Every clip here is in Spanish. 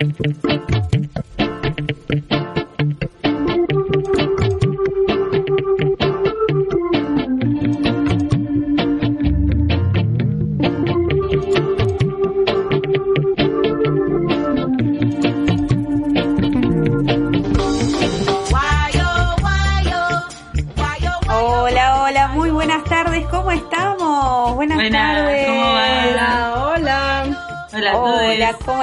Hola,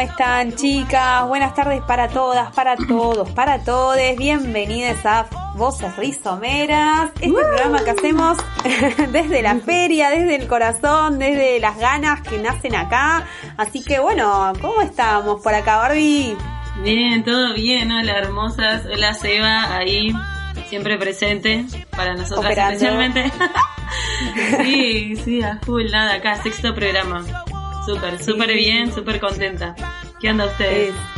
están chicas? Buenas tardes para todas, para todos, para todos. Bienvenidas a Voces Rizomeras, este programa que hacemos desde la feria, desde el corazón, desde las ganas que nacen acá. Así que bueno, ¿cómo estamos por acá, Barbie? Bien, todo bien, hola hermosas. Hola Seba, ahí, siempre presente para nosotras Operando. especialmente. sí, sí, a full, nada, acá, sexto programa. Súper, súper bien, súper contenta. ¿Qué onda ustedes? Es-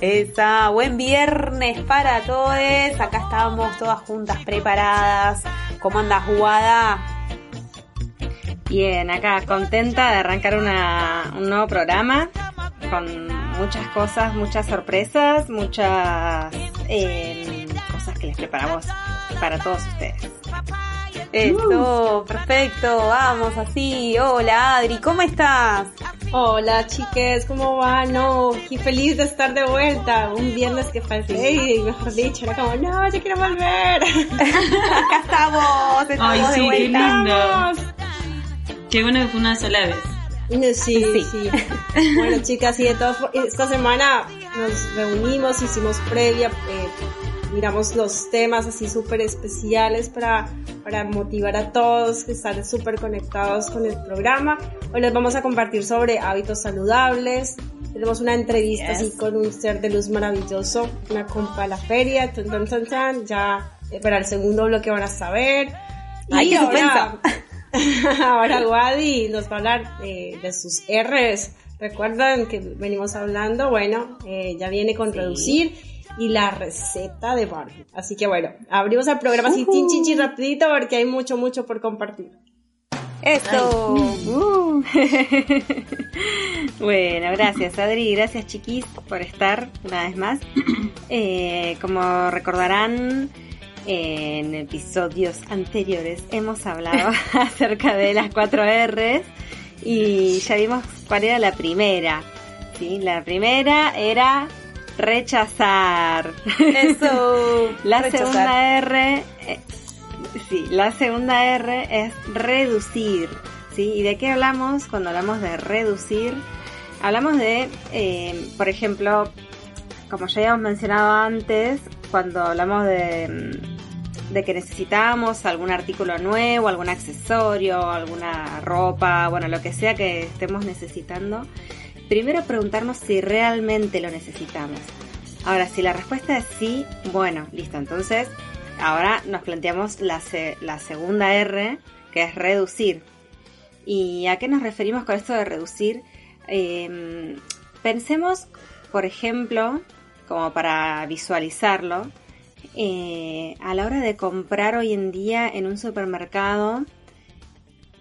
Esa, buen viernes para todos. Acá estamos todas juntas preparadas. ¿Cómo anda jugada? Bien, acá contenta de arrancar una, un nuevo programa con muchas cosas, muchas sorpresas, muchas eh, cosas que les preparamos para todos ustedes. Eso, perfecto, vamos así. Hola Adri, ¿cómo estás? Hola chiques, ¿cómo van? No, qué feliz de estar de vuelta. Un viernes que pasé y mejor dicho, era como, no, yo quiero volver. Acá estamos, estamos Ay, de sí, qué vuelta. lindo. Qué bueno que fue una sola vez. No, Sí, Sí. sí. Bueno chicas, y de todas esta semana nos reunimos, hicimos previa, eh, miramos los temas así súper especiales para, para motivar a todos que están súper conectados con el programa. Hoy les vamos a compartir sobre hábitos saludables. Tenemos una entrevista Yes. así con un ser de luz maravilloso, una compa a la feria, tan, tan, tan, tan. ya eh, para el segundo bloque van a saber. Ay, qué ahora, ahora Wadi nos va a hablar eh, de sus R's. Recuerdan que venimos hablando, bueno, eh, ya viene con reducir y la receta de Barbie. Así que bueno, abrimos el programa así chin chin chin rapidito porque hay mucho mucho por compartir. Eso. Uh. bueno, gracias Adri, gracias chiquis por estar una vez más. Eh, como recordarán, en episodios anteriores hemos hablado acerca de las cuatro R's y ya vimos cuál era la primera. ¿sí? La primera era rechazar. Eso. La Rechazar. segunda R, eh, sí, la segunda R es reducir, ¿sí? ¿Y de qué hablamos cuando hablamos de reducir? Hablamos de, eh, por ejemplo, como ya habíamos mencionado antes, cuando hablamos de, mm, de que necesitamos algún artículo nuevo, algún accesorio, alguna ropa, bueno, lo que sea que estemos necesitando, primero preguntarnos si realmente lo necesitamos. Ahora, si la respuesta es sí, bueno, listo. Entonces, ahora nos planteamos la, se- la segunda R, que es reducir. ¿Y a qué nos referimos con esto de reducir? Eh, pensemos, por ejemplo, como para visualizarlo, eh, a la hora de comprar hoy en día en un supermercado,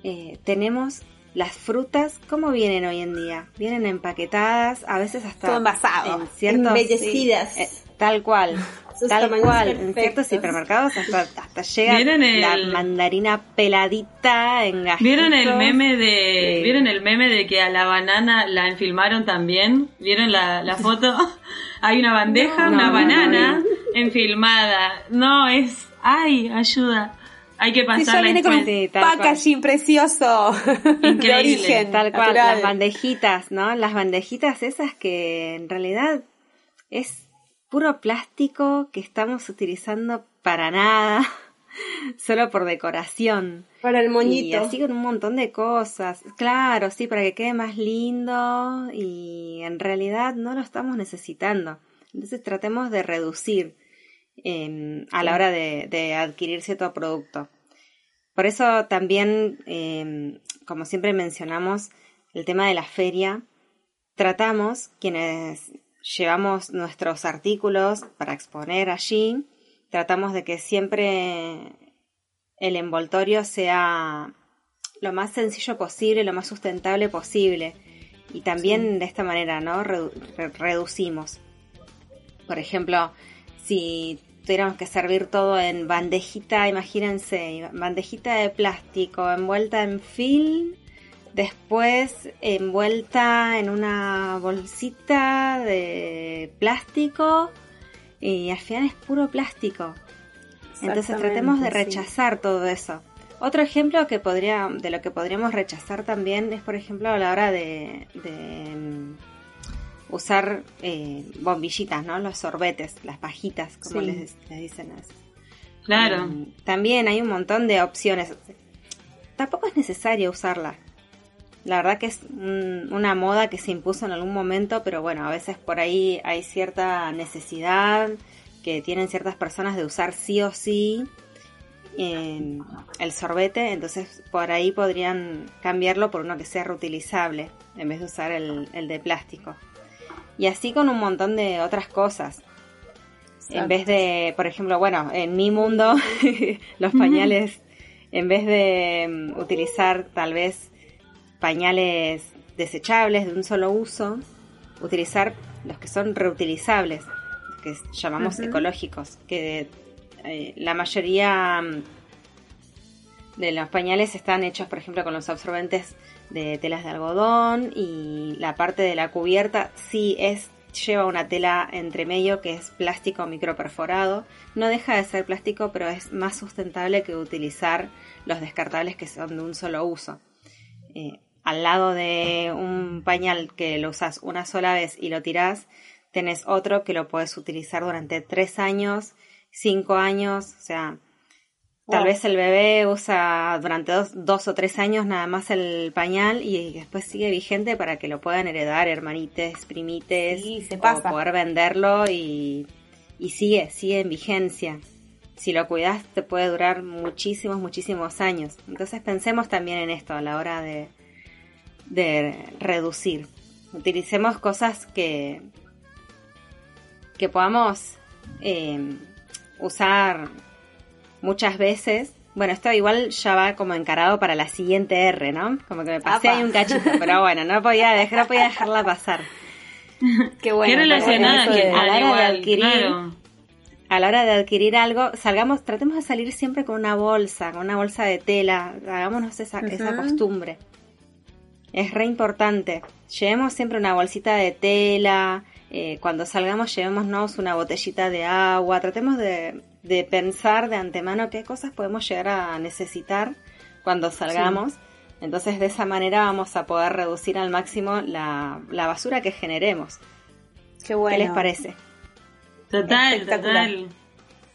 eh, tenemos las frutas, ¿cómo vienen hoy en día? Vienen empaquetadas, a veces hasta Todo envasado. en ciertos Embellecidas. sí, eh, tal cual, Sus tal cual. En ciertos hipermercados hasta, hasta llega ¿Vieron el- la mandarina peladita en gajitos. ¿Vieron el meme de Sí. vieron el meme de que a la banana la enfilmaron también? ¿Vieron la, la foto? Hay una bandeja, No, una no, banana enfilmada. No, es ay, ayuda. Hay que Sí, pasar ya la viene con un Sí, cual. packaging precioso de Increíble, origen. Tal cual, natural. las bandejitas, ¿no? Las bandejitas esas que en realidad es puro plástico que estamos utilizando para nada, solo por decoración. Para el Y moñito. así con un montón de cosas. Claro, sí, para que quede más lindo y en realidad no lo estamos necesitando. Entonces tratemos de reducir eh, a la hora de, de adquirir cierto producto. Por eso también, eh, como siempre mencionamos, el tema de la feria, tratamos quienes llevamos nuestros artículos para exponer allí, tratamos de que siempre el envoltorio sea lo más sencillo posible, lo más sustentable posible. y también de esta manera, ¿no? reducimos. Por ejemplo, si tuviéramos que servir todo en bandejita, imagínense, bandejita de plástico envuelta en film, después envuelta en una bolsita de plástico y al final es puro plástico. Entonces tratemos de rechazar todo eso. Otro ejemplo que podría, de lo que podríamos rechazar también es, por ejemplo, a la hora de, usar eh, bombillitas, ¿no? Los sorbetes, las pajitas, como les, dicen. Claro. Eh, también hay un montón de opciones. Tampoco es necesario usarla. La verdad que es una moda que se impuso en algún momento, pero bueno, a veces por ahí hay cierta necesidad que tienen ciertas personas de usar sí o sí el sorbete, entonces por ahí podrían cambiarlo por uno que sea reutilizable en vez de usar el, de plástico. Y así con un montón de otras cosas. En vez de, por ejemplo, bueno, en mi mundo, los pañales, en vez de mm, utilizar tal vez pañales desechables de un solo uso, utilizar los que son reutilizables que llamamos ecológicos, que eh, la mayoría mm, de los pañales están hechos, por ejemplo, con los absorbentes de telas de algodón y la parte de la cubierta sí es lleva una tela entre medio que es plástico microperforado. No deja de ser plástico, pero es más sustentable que utilizar los descartables que son de un solo uso. Eh, al lado de un pañal que lo usas una sola vez y lo tirás, tenés otro que lo puedes utilizar durante tres años, cinco años, o sea, tal vez el bebé usa durante dos, o tres años nada más el pañal y después sigue vigente para que lo puedan heredar hermanites, primites, se pasa. o poder venderlo y, y sigue, sigue en vigencia. Si lo cuidas te puede durar muchísimos, muchísimos años. Entonces pensemos también en esto a la hora de, de reducir. Utilicemos cosas que, que podamos eh, usar muchas veces. Bueno, esto igual ya va como encarado para la siguiente R, ¿no? Como que me pasé ahí un cachito, pero bueno, no podía, dejar, no podía dejarla pasar. Qué bueno. Qué relacionada a la hora de adquirir, a la hora de adquirir algo, salgamos, tratemos de salir siempre con una bolsa, con una bolsa de tela, hagámonos esa, esa costumbre. Es re importante. Llevemos siempre una bolsita de tela, eh, cuando salgamos llevémonos una botellita de agua, tratemos de, pensar de antemano qué cosas podemos llegar a necesitar cuando salgamos. Entonces de esa manera vamos a poder reducir al máximo la, basura que generemos. Qué, bueno. ¿Qué les parece? Total, total.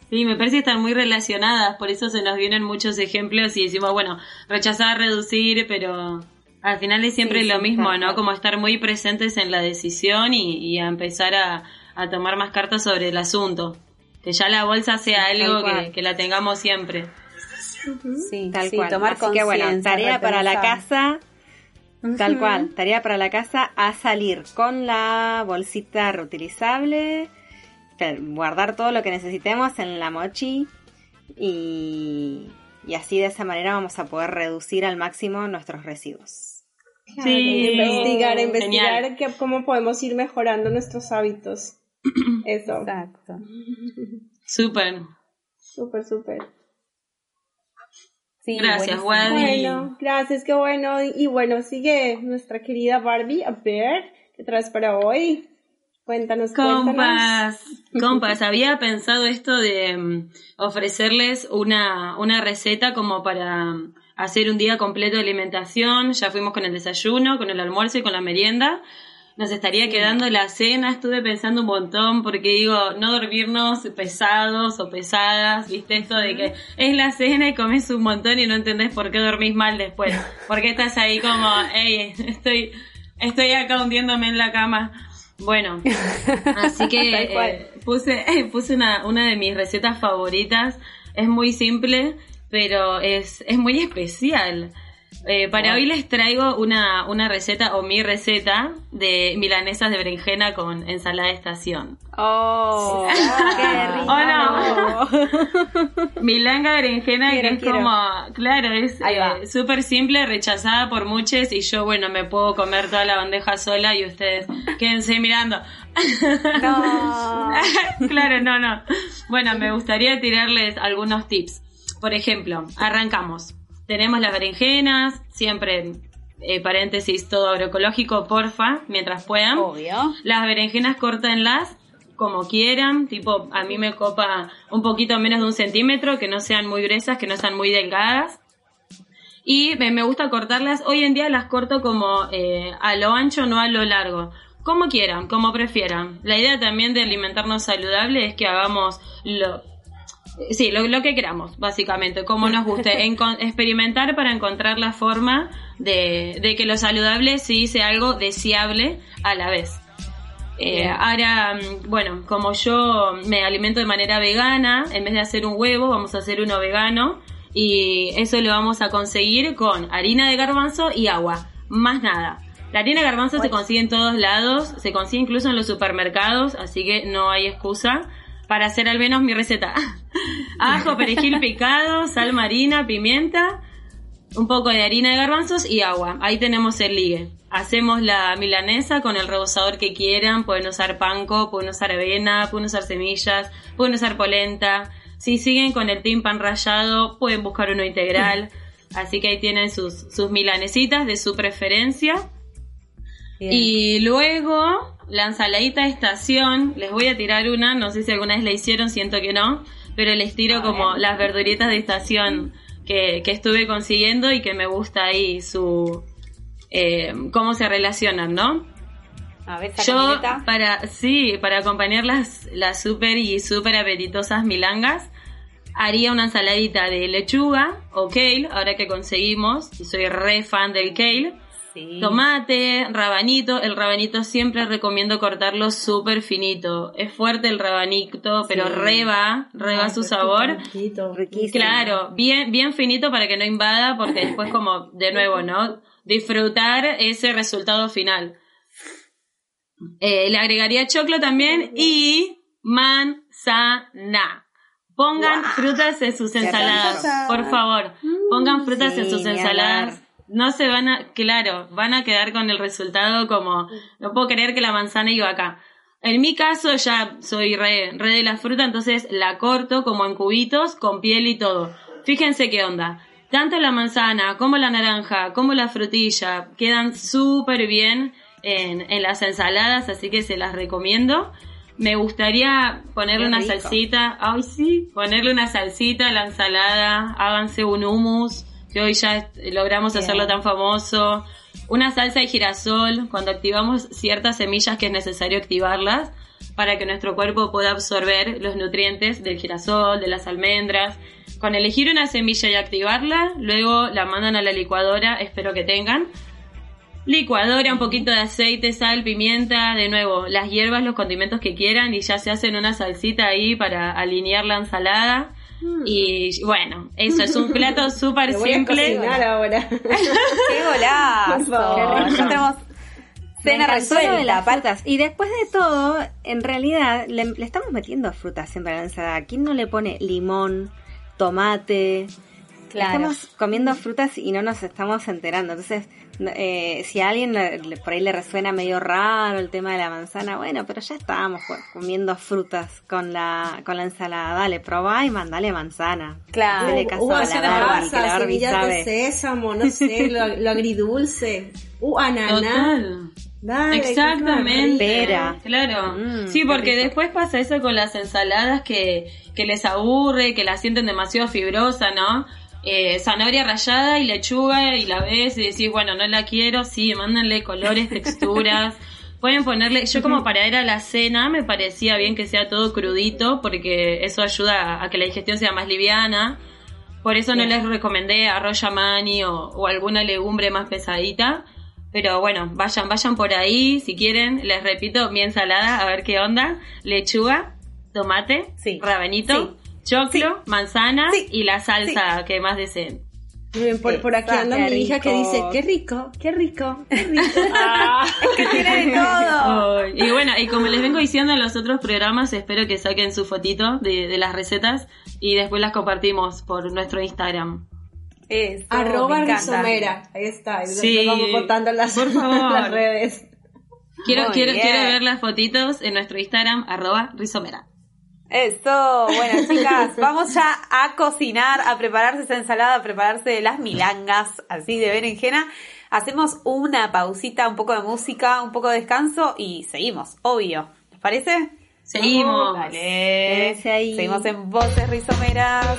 Sí, me parece que están muy relacionadas, por eso se nos vienen muchos ejemplos y decimos, bueno, rechazar, reducir, pero al final es siempre lo mismo, ¿no? Como estar muy presentes en la decisión y, a empezar a, tomar más cartas sobre el asunto. Que ya la bolsa sea algo que, la tengamos siempre. Sí, tal cual. Tomar Así que bueno, tarea para la casa. Tal cual, tarea para la casa a salir con la bolsita reutilizable, guardar todo lo que necesitemos en la mochi y, y así de esa manera vamos a poder reducir al máximo nuestros residuos. Sí, investigar, investigar cómo podemos ir mejorando nuestros hábitos. Eso. Exacto. Súper. Súper, súper. Sí, gracias, Wadi. Bueno, gracias, qué bueno. Y bueno, sigue nuestra querida Barbie. A ver, ¿qué traes para hoy? Cuéntanos, compas, compas, había pensado esto de mm, ofrecerles una, una receta como para mm, hacer un día completo de alimentación. Ya fuimos con el desayuno, con el almuerzo y con la merienda. Nos estaría quedando la cena. Estuve pensando un montón porque digo, no dormirnos pesados o pesadas, viste esto de que es la cena y comes un montón y no entendés por qué dormís mal después. Porque estás ahí como, hey, estoy, estoy acá hundiéndome en la cama. Bueno, así que eh, puse, puse una, una de mis recetas favoritas. Es muy simple, pero es, es muy especial. Eh, para hoy les traigo una, una receta o mi receta de milanesas de berenjena con ensalada de estación. Oh, qué rico. Oh, no. Milanga berenjena Quiero, que es quiero. como, claro, es eh, súper simple, rechazada por muchos y yo, bueno, me puedo comer toda la bandeja sola y ustedes quédense mirando. No. claro, no, no. Bueno, me gustaría tirarles algunos tips. Por ejemplo, arrancamos. Tenemos las berenjenas, siempre, eh, paréntesis, todo agroecológico, porfa, mientras puedan. Obvio. Las berenjenas córtenlas como quieran, tipo, a mí me copa un poquito menos de un centímetro, que no sean muy gruesas, que no sean muy delgadas. Y me, me gusta cortarlas, hoy en día las corto como eh, a lo ancho, no a lo largo. Como quieran, como prefieran. La idea también de alimentarnos saludable es que hagamos lo, Sí, lo, lo que queramos, básicamente, como nos guste. Encon- experimentar para encontrar la forma de, de que lo saludable sí sea algo deseable a la vez. Eh, ahora, mm, bueno, como yo me alimento de manera vegana, en vez de hacer un huevo, vamos a hacer uno vegano. Y eso lo vamos a conseguir con harina de garbanzo y agua. Más nada. La harina de garbanzo se consigue en todos lados, se consigue incluso en los supermercados, así que no hay excusa para hacer al menos mi receta. Ajo, perejil picado, sal marina, pimienta, un poco de harina de garbanzos y agua. Ahí tenemos el ligue. Hacemos la milanesa con el rebozador que quieran. Pueden usar panko, pueden usar avena, pueden usar semillas, pueden usar polenta. Si siguen con el team pan rallado, pueden buscar uno integral. Así que ahí tienen sus, sus milanesitas de su preferencia. Bien. Y luego, la ensaladita de estación, les voy a tirar una, no sé si alguna vez la hicieron, siento que no, pero les tiro como las verduritas de estación que, que estuve consiguiendo y que me gusta ahí su... eh, cómo se relacionan, ¿no? A ver, Yo, para, sí, para acompañar las, las súper y súper apetitosas milangas, haría una ensaladita de lechuga o kale, ahora que conseguimos, soy re fan del kale, Sí. Tomate, rabanito. El rabanito siempre recomiendo cortarlo súper finito. Es fuerte el rabanito, pero Sí. reba, reba su sabor. riquito. Riquísimo. Claro, bien, bien finito para que no invada, porque después como, de nuevo, ¿no? Disfrutar ese resultado final. Eh, le agregaría choclo también y manzana. Pongan frutas en sus ensaladas, por favor. Pongan frutas sí, en sus ensaladas. No se van a, claro, van a quedar con el resultado como, no puedo creer que la manzana iba acá. En mi caso ya soy re, re de la fruta, entonces la corto como en cubitos, con piel y todo. Fíjense qué onda. Tanto la manzana como la naranja, como la frutilla, quedan súper bien en, en las ensaladas, así que se las recomiendo. Me gustaría ponerle una salsita, ay sí, ponerle una salsita a la ensalada, háganse un hummus, que hoy ya logramos Bien. hacerlo tan famoso. Una salsa de girasol, cuando activamos ciertas semillas que es necesario activarlas para que nuestro cuerpo pueda absorber los nutrientes del girasol, de las almendras. Con elegir una semilla y activarla, luego la mandan a la licuadora, espero que tengan. Licuadora, un poquito de aceite, sal, pimienta, de nuevo, las hierbas, los condimentos que quieran y ya se hacen una salsita ahí para alinear la ensalada. Y bueno, eso es un plato súper Me voy a simple. cocinar ahora. ¡Qué golazo! Por favor. Ya tenemos cena lo de resuelta. las frutas. Y después de todo, en realidad, le, le estamos metiendo frutas siempre a la ensalada. ¿Quién no le pone limón, tomate? Claro. Estamos comiendo frutas y no nos estamos enterando. Entonces, eh, si a alguien le- por ahí le resuena medio raro el tema de la manzana, bueno, pero ya estábamos co- comiendo frutas con la, con la ensalada. Dale, probá y mandale manzana. Claro. Hacele caso Uh, a la Barbie, que la Barbie sabe. de sésamo, no sé, lo, lo agridulce. Uh, ananá. Total. Dale, Exactamente. Pera. Claro. Mm, sí, porque después pasa eso con las ensaladas que, que les aburre, que la sienten demasiado fibrosa, ¿no? Eh, zanahoria rallada y lechuga y la ves y decís, bueno, no la quiero, sí, mándenle colores, texturas. Pueden ponerle, yo como para ir a la cena me parecía bien que sea todo crudito porque eso ayuda a que la digestión sea más liviana. Por eso no les recomendé arroz yamani o, o alguna legumbre más pesadita. Pero bueno, vayan, vayan por ahí si quieren. Les repito, mi ensalada, a ver qué onda. Lechuga, tomate, Sí. rabanito, choclo, manzana Sí. y la salsa que más deseen. Miren, Por, por aquí anda mi hija que dice, qué rico, qué rico, qué rico. que tiene de todo. Ay, Y bueno, y como les vengo diciendo en los otros programas, espero que saquen su fotito de, de las recetas y después las compartimos por nuestro Instagram. Eso, Arroba. Rizomera. Ahí está. y Sí, vamos botando las, por favor. las redes. Quiero, Muy quiero, bien. quiero ver las fotitos en nuestro Instagram, arroba rizomera. Eso, bueno chicas, vamos ya a cocinar, a prepararse esa ensalada, a prepararse las milangas, así de berenjena. Hacemos una pausita, un poco de música, un poco de descanso y seguimos, obvio. ¿Les parece? Seguimos. Dale. Ahí. Seguimos en Voces Rizomeras.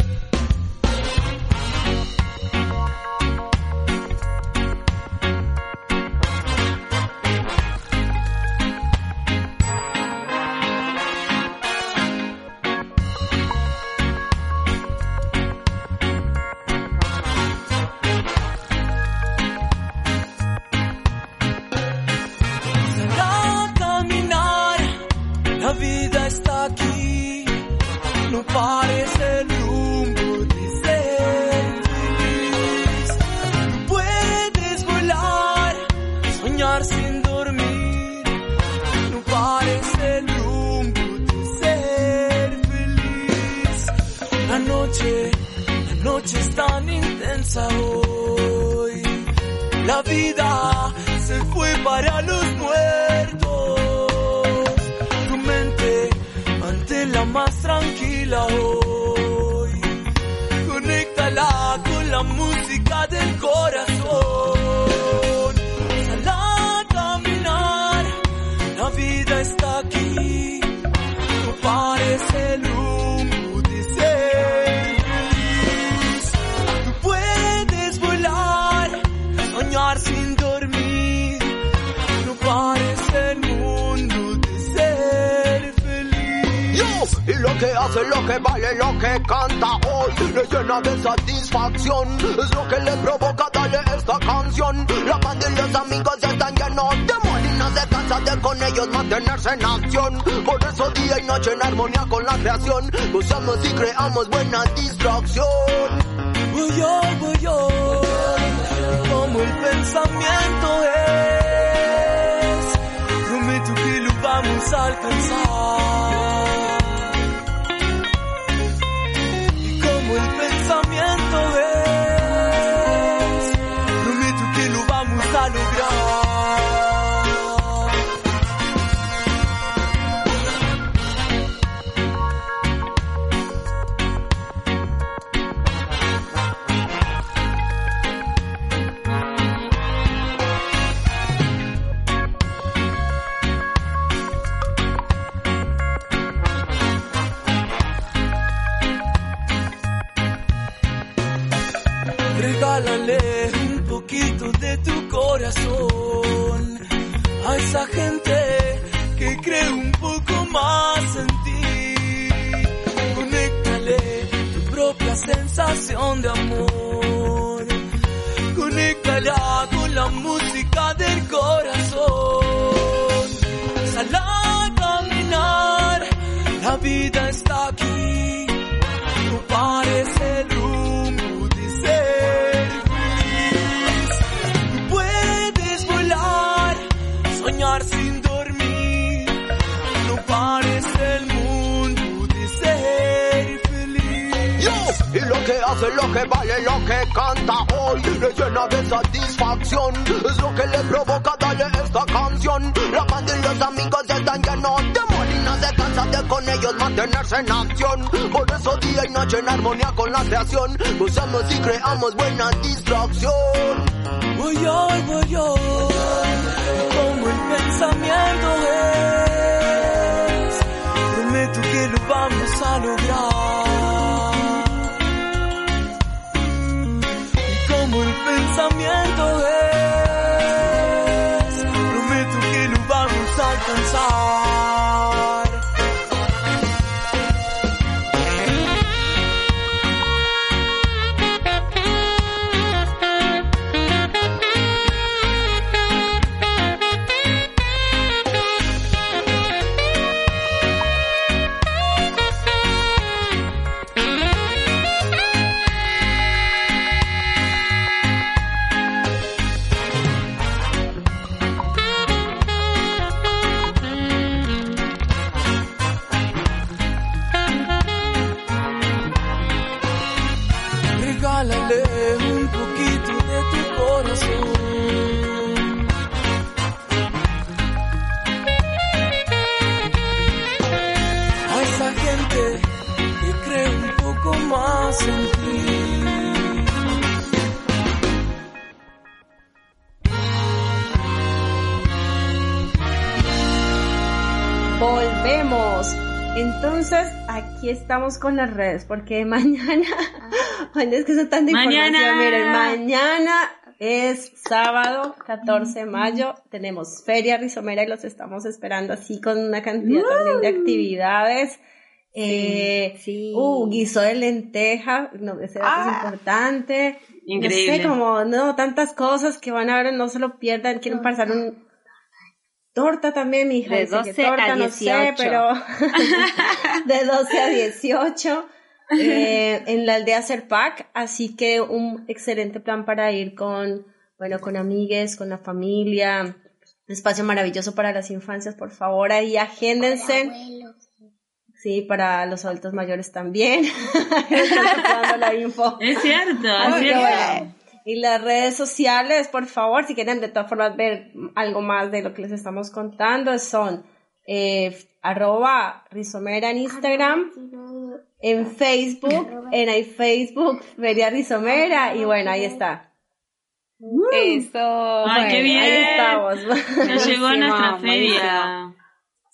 Y creamos buena distracción. Voy yo, como el pensamiento es. Prometo que lo vamos a alcanzar. Esa gente que cree un poco más en ti. Conéctale tu propia sensación de amor. Conéctala con la música del corazón. Sal a caminar, la vida está aquí. No parece el que vale, lo que canta hoy, le llena de satisfacción. Es lo que le provoca darle esta canción. La banda y los amigos están llenos de amor y no se cansa de con ellos mantenerse en acción. Por eso día y noche en armonía con la creación, usamos y creamos buena distracción. Voy yo, voy yo, aquí estamos con las redes, porque mañana, Ay, es que son información, Mañana. miren, mañana es sábado 14 de mayo, tenemos Feria Rizomera y los estamos esperando así con una cantidad también de actividades. Eh, sí. Uh, guiso de lenteja, no, ese dato es Ah. importante. Increíble. No sé, como, no, tantas cosas que van a ver, no se lo pierdan, quieren pasar un... Torta también, mi hija. De dice que 12 torta, a no sé, 18. pero de 12 a 18 eh, en la aldea Serpac, así que un excelente plan para ir con, bueno, con amigues, con la familia, un espacio maravilloso para las infancias, por favor, ahí agéndense. Sí, para los adultos mayores también. La info. Es cierto, es cierto. Y las redes sociales, por favor, si quieren de todas formas ver algo más de lo que les estamos contando, son eh, arroba rizomera en Instagram, en Facebook, en el Facebook Feria Rizomera, y bueno, ahí está. Eso. Ay, qué bien. Ahí estamos. Nos llegó Buenísimo, nuestra buenísimo. feria.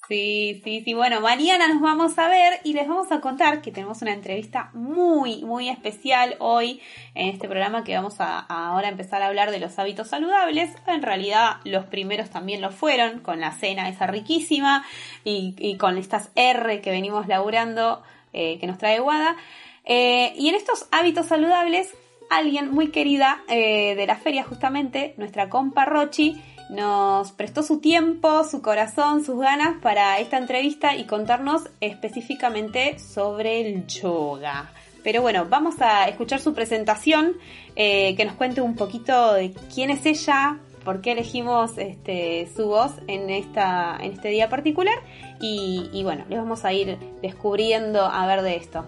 Sí, sí, sí. Bueno, mañana nos vamos a ver y les vamos a contar que tenemos una entrevista muy, muy especial hoy en este programa que vamos a, ahora empezar a hablar de los hábitos saludables. En realidad, los primeros también lo fueron con la cena esa riquísima y, y con estas R que venimos laburando eh, que nos trae Guada. Eh, y en estos hábitos saludables, alguien muy querida eh, de la feria, justamente, nuestra compa Rochi, nos prestó su tiempo, su corazón, sus ganas para esta entrevista y contarnos específicamente sobre el yoga. Pero bueno, vamos a escuchar su presentación, eh, que nos cuente un poquito de quién es ella, por qué elegimos este, su voz en, esta, en este día particular y, y bueno, les vamos a ir descubriendo a ver de esto.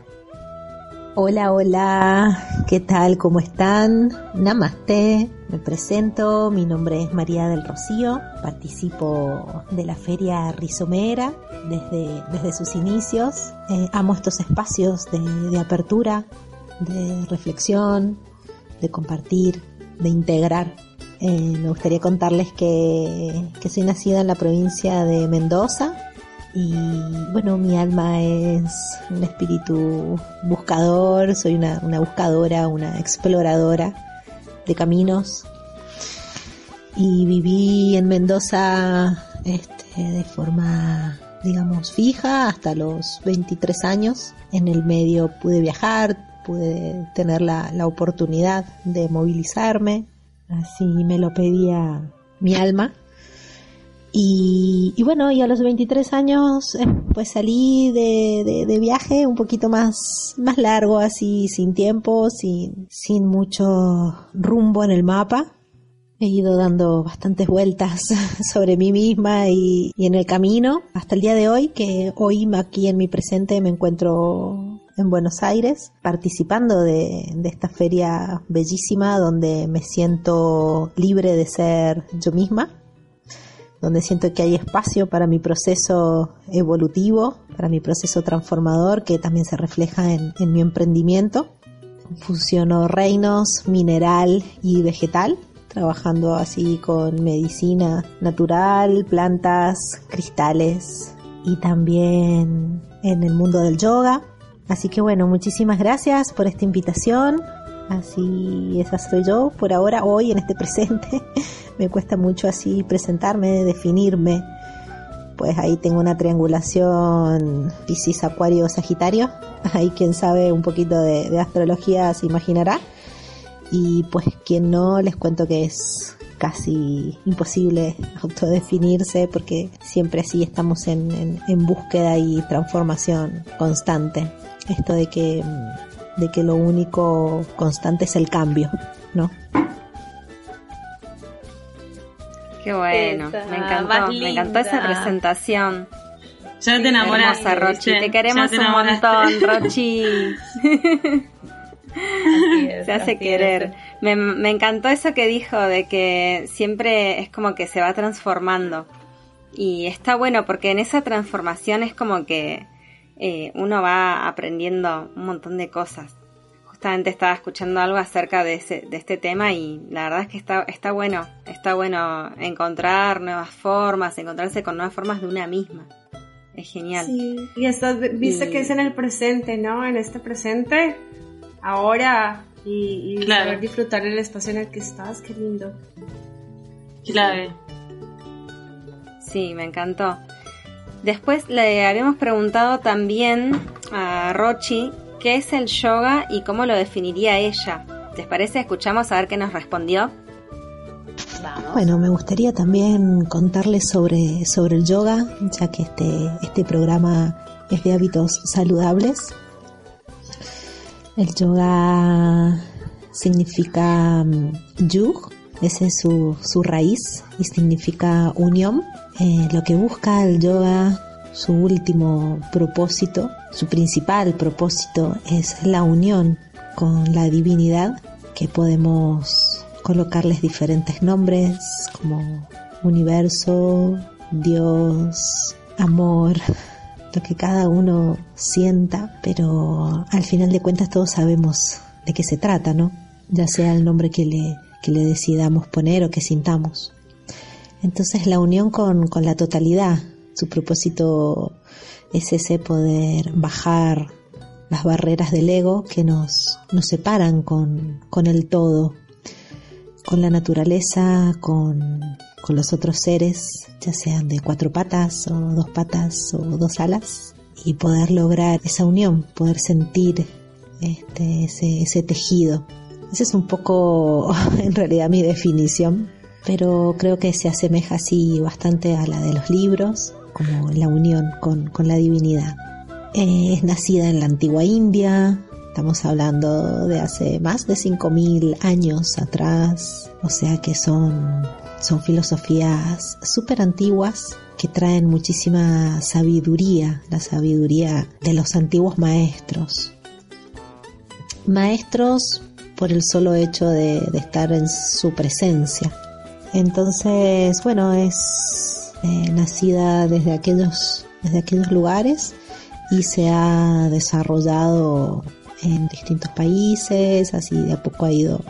Hola, hola, ¿qué tal? ¿Cómo están? Namaste, me presento, mi nombre es María del Rocío, participo de la Feria Rizomera desde, desde sus inicios. Eh, amo estos espacios de, apertura, de reflexión, de compartir, de integrar. Eh, me gustaría contarles que, que soy nacida en la provincia de Mendoza, y bueno, mi alma es un espíritu buscador, soy una, una buscadora, una exploradora de caminos. Y viví en Mendoza este, de forma, digamos, fija hasta los 23 años. En el medio pude viajar, pude tener la, la oportunidad de movilizarme. Así me lo pedía mi alma. Y, bueno, y a los 23 años eh, pues salí de, de, de, viaje un poquito más, más largo, así sin tiempo, sin, sin mucho rumbo en el mapa. He ido dando bastantes vueltas sobre mí misma y, y en el camino hasta el día de hoy, que hoy aquí en mi presente me encuentro en Buenos Aires participando de, de esta feria bellísima donde me siento libre de ser yo misma donde siento que hay espacio para mi proceso evolutivo, para mi proceso transformador, que también se refleja en, mi emprendimiento. Fusiono reinos mineral y vegetal, trabajando así con medicina natural, plantas, cristales y también en el mundo del yoga. Así que bueno, muchísimas gracias por esta invitación. Así esa soy yo por ahora, hoy en este presente. me cuesta mucho así presentarme, definirme. Pues ahí tengo una triangulación Piscis, Acuario, Sagitario. Ahí quien sabe un poquito de, astrología se imaginará. Y pues quien no, les cuento que es casi imposible autodefinirse porque siempre así estamos en, en, en búsqueda y transformación constante. Esto de que, de que lo único constante es el cambio, ¿no? Qué bueno, Esa, me encantó, me encantó esa presentación. Ya te enamoraste. Hermosa, Rochi, te queremos te un montón, Rochi. Es, Se hace querer. me encantó eso que dijo de que siempre es como que se va transformando. Y está bueno porque en esa transformación es como que, eh, uno va aprendiendo un montón de cosas. Justamente estaba escuchando algo acerca de, ese, de este tema y la verdad es que está, está bueno, está bueno encontrar nuevas formas, encontrarse con nuevas formas de una misma. Es genial. Sí, y estás, viste que es en el presente, ¿no? En este presente, ahora, y, y Claro. saber disfrutar el espacio en el que estás, qué lindo. Clave. Sí, me encantó. Después le habíamos preguntado también a Rochi qué es el yoga y cómo lo definiría ella. ¿Les parece? Escuchamos a ver qué nos respondió. Bueno, me gustaría también contarles sobre, sobre el yoga, ya que este, este programa es de hábitos saludables. El yoga significa mm, yug, esa es su, su raíz y significa unión. Eh, lo que busca el yoga, su último propósito, su principal propósito es la unión con la divinidad que podemos colocarles diferentes nombres como universo, Dios, amor, lo que cada uno sienta, pero al final de cuentas todos sabemos de qué se trata, ¿no? Ya sea el nombre que le, que le decidamos poner o que sintamos. Entonces la unión con, con la totalidad, su propósito es ese poder bajar las barreras del ego que nos, nos separan con, con el todo, con la naturaleza, con, con los otros seres, ya sean de cuatro patas o dos patas o dos alas, y poder lograr esa unión, poder sentir este, ese, ese tejido. Esa es un poco en realidad mi definición, pero creo que se asemeja así bastante a la de los libros, como la unión con, con la divinidad. Eh, es nacida en la antigua India, estamos hablando de hace más de 5.000 años atrás, o sea que son, son filosofías súper antiguas que traen muchísima sabiduría, la sabiduría de los antiguos maestros. Maestros por el solo hecho de, estar en su presencia. Entonces, bueno, es eh, nacida desde aquellos, desde aquellos lugares y se ha desarrollado en distintos países, así de a poco ha ido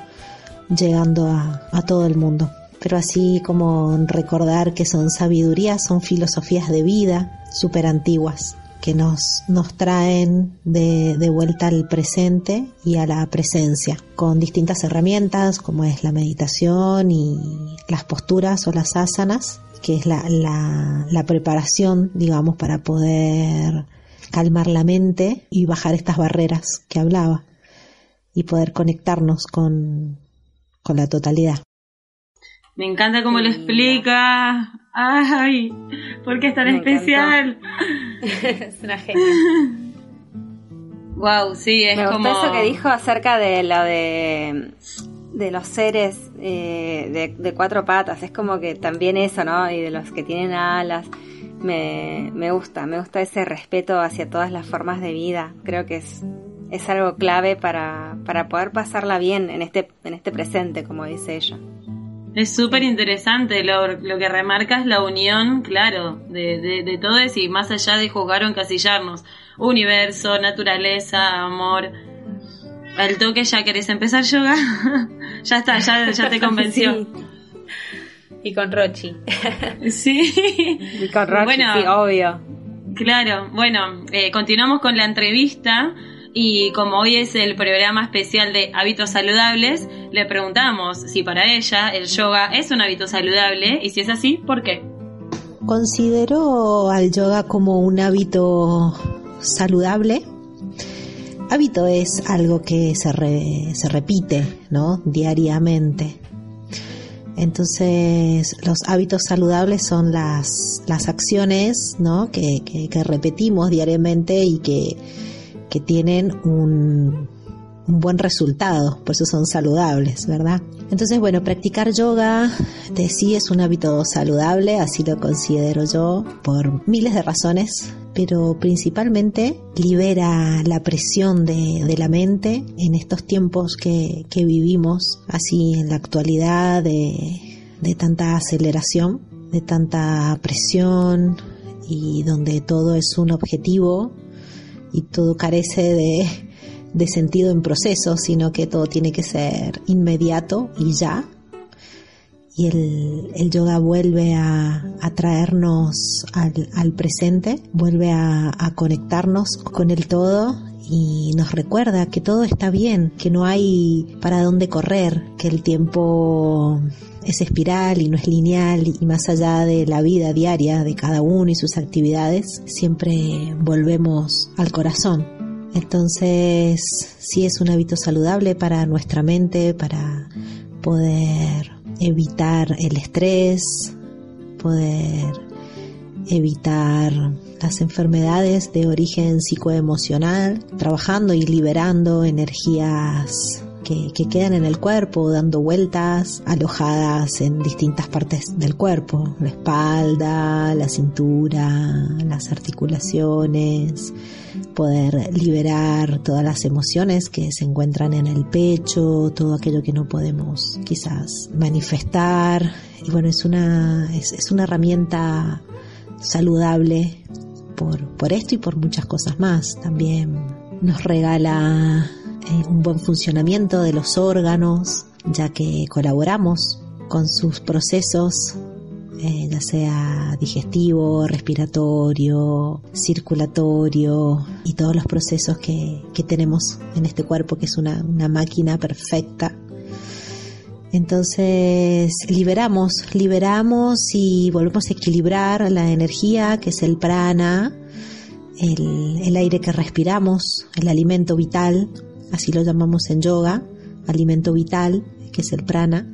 llegando a, a todo el mundo. Pero así como recordar que son sabidurías, son filosofías de vida súper antiguas que nos, nos traen de, de vuelta al presente y a la presencia, con distintas herramientas como es la meditación y las posturas o las asanas, que es la, la, la preparación, digamos, para poder calmar la mente y bajar estas barreras que hablaba y poder conectarnos con, con la totalidad. Me encanta cómo lo explica. Ay, ¿por qué es tan Me especial? es una genia. Wow, sí, es Me gustó como. eso que dijo acerca de lo de, de los seres eh, de, de cuatro patas. Es como que también eso, ¿no? Y de los que tienen alas. Me, me gusta, me gusta ese respeto hacia todas las formas de vida. Creo que es, es algo clave para, para poder pasarla bien en este, en este presente, como dice ella. Es súper interesante, lo, lo que remarca es la unión, claro, de, de, de todo eso y más allá de juzgar o encasillarnos. Universo, naturaleza, amor. Al toque ya querés empezar yoga. ya está, ya, ya te convenció. Y con Rochi. Sí. Y con Rochi, Bueno. sí, obvio. Claro, bueno, eh, continuamos con la entrevista y como hoy es el programa especial de hábitos saludables, le preguntamos si para ella el yoga es un hábito saludable y si es así, ¿por qué? Considero al yoga como un hábito saludable. Hábito es algo que se, re- se repite, ¿no? Diariamente. Entonces, los hábitos saludables son las, las acciones, ¿no? Que, que- que repetimos diariamente y que, que tienen un, un buen resultado, por eso son saludables, ¿verdad? Entonces, bueno, practicar yoga de sí es un hábito saludable, así lo considero yo, por miles de razones, pero principalmente libera la presión de, de la mente en estos tiempos que, que vivimos, así en la actualidad de, de tanta aceleración, de tanta presión y donde todo es un objetivo y todo carece de, de sentido en proceso, sino que todo tiene que ser inmediato y ya. Y el, el yoga vuelve a, a traernos al, presente, vuelve a conectarnos con el todo y nos recuerda que todo está bien, que no hay para dónde correr, que el tiempo es espiral y no es lineal y más allá de la vida diaria de cada uno y sus actividades, siempre volvemos al corazón. Entonces, sí es un hábito saludable para nuestra mente, para poder evitar el estrés, poder evitar las enfermedades de origen psicoemocional, trabajando y liberando energías que, que, quedan en el cuerpo, dando vueltas, alojadas en distintas partes del cuerpo, la espalda, la cintura, las articulaciones, poder liberar todas las emociones que se encuentran en el pecho, todo aquello que no podemos quizás manifestar. Y bueno, es una, es, una herramienta saludable por, por esto y por muchas cosas más. También nos regala un buen funcionamiento de los órganos, ya que colaboramos con sus procesos, eh, ya sea digestivo, respiratorio, circulatorio y todos los procesos que, que tenemos en este cuerpo, que es una, una máquina perfecta. Entonces liberamos, liberamos y volvemos a equilibrar la energía que es el prana, el, el aire que respiramos, el alimento vital, así lo llamamos en yoga, alimento vital, que es el prana,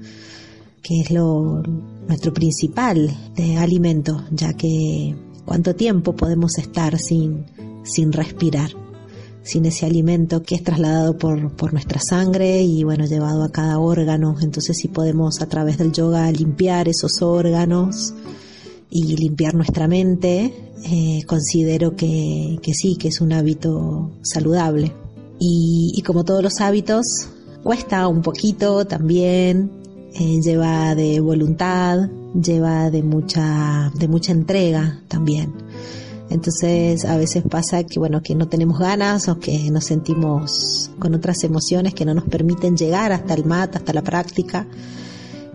que es lo, nuestro principal de alimento, ya que cuánto tiempo podemos estar sin, sin respirar, sin ese alimento que es trasladado por, por nuestra sangre y bueno, llevado a cada órgano. Entonces si podemos a través del yoga limpiar esos órganos y limpiar nuestra mente, eh, considero que, que sí, que es un hábito saludable. Y, y, como todos los hábitos, cuesta un poquito también, eh, lleva de voluntad, lleva de mucha, de mucha entrega también. Entonces a veces pasa que bueno, que no tenemos ganas o que nos sentimos con otras emociones que no nos permiten llegar hasta el mat, hasta la práctica.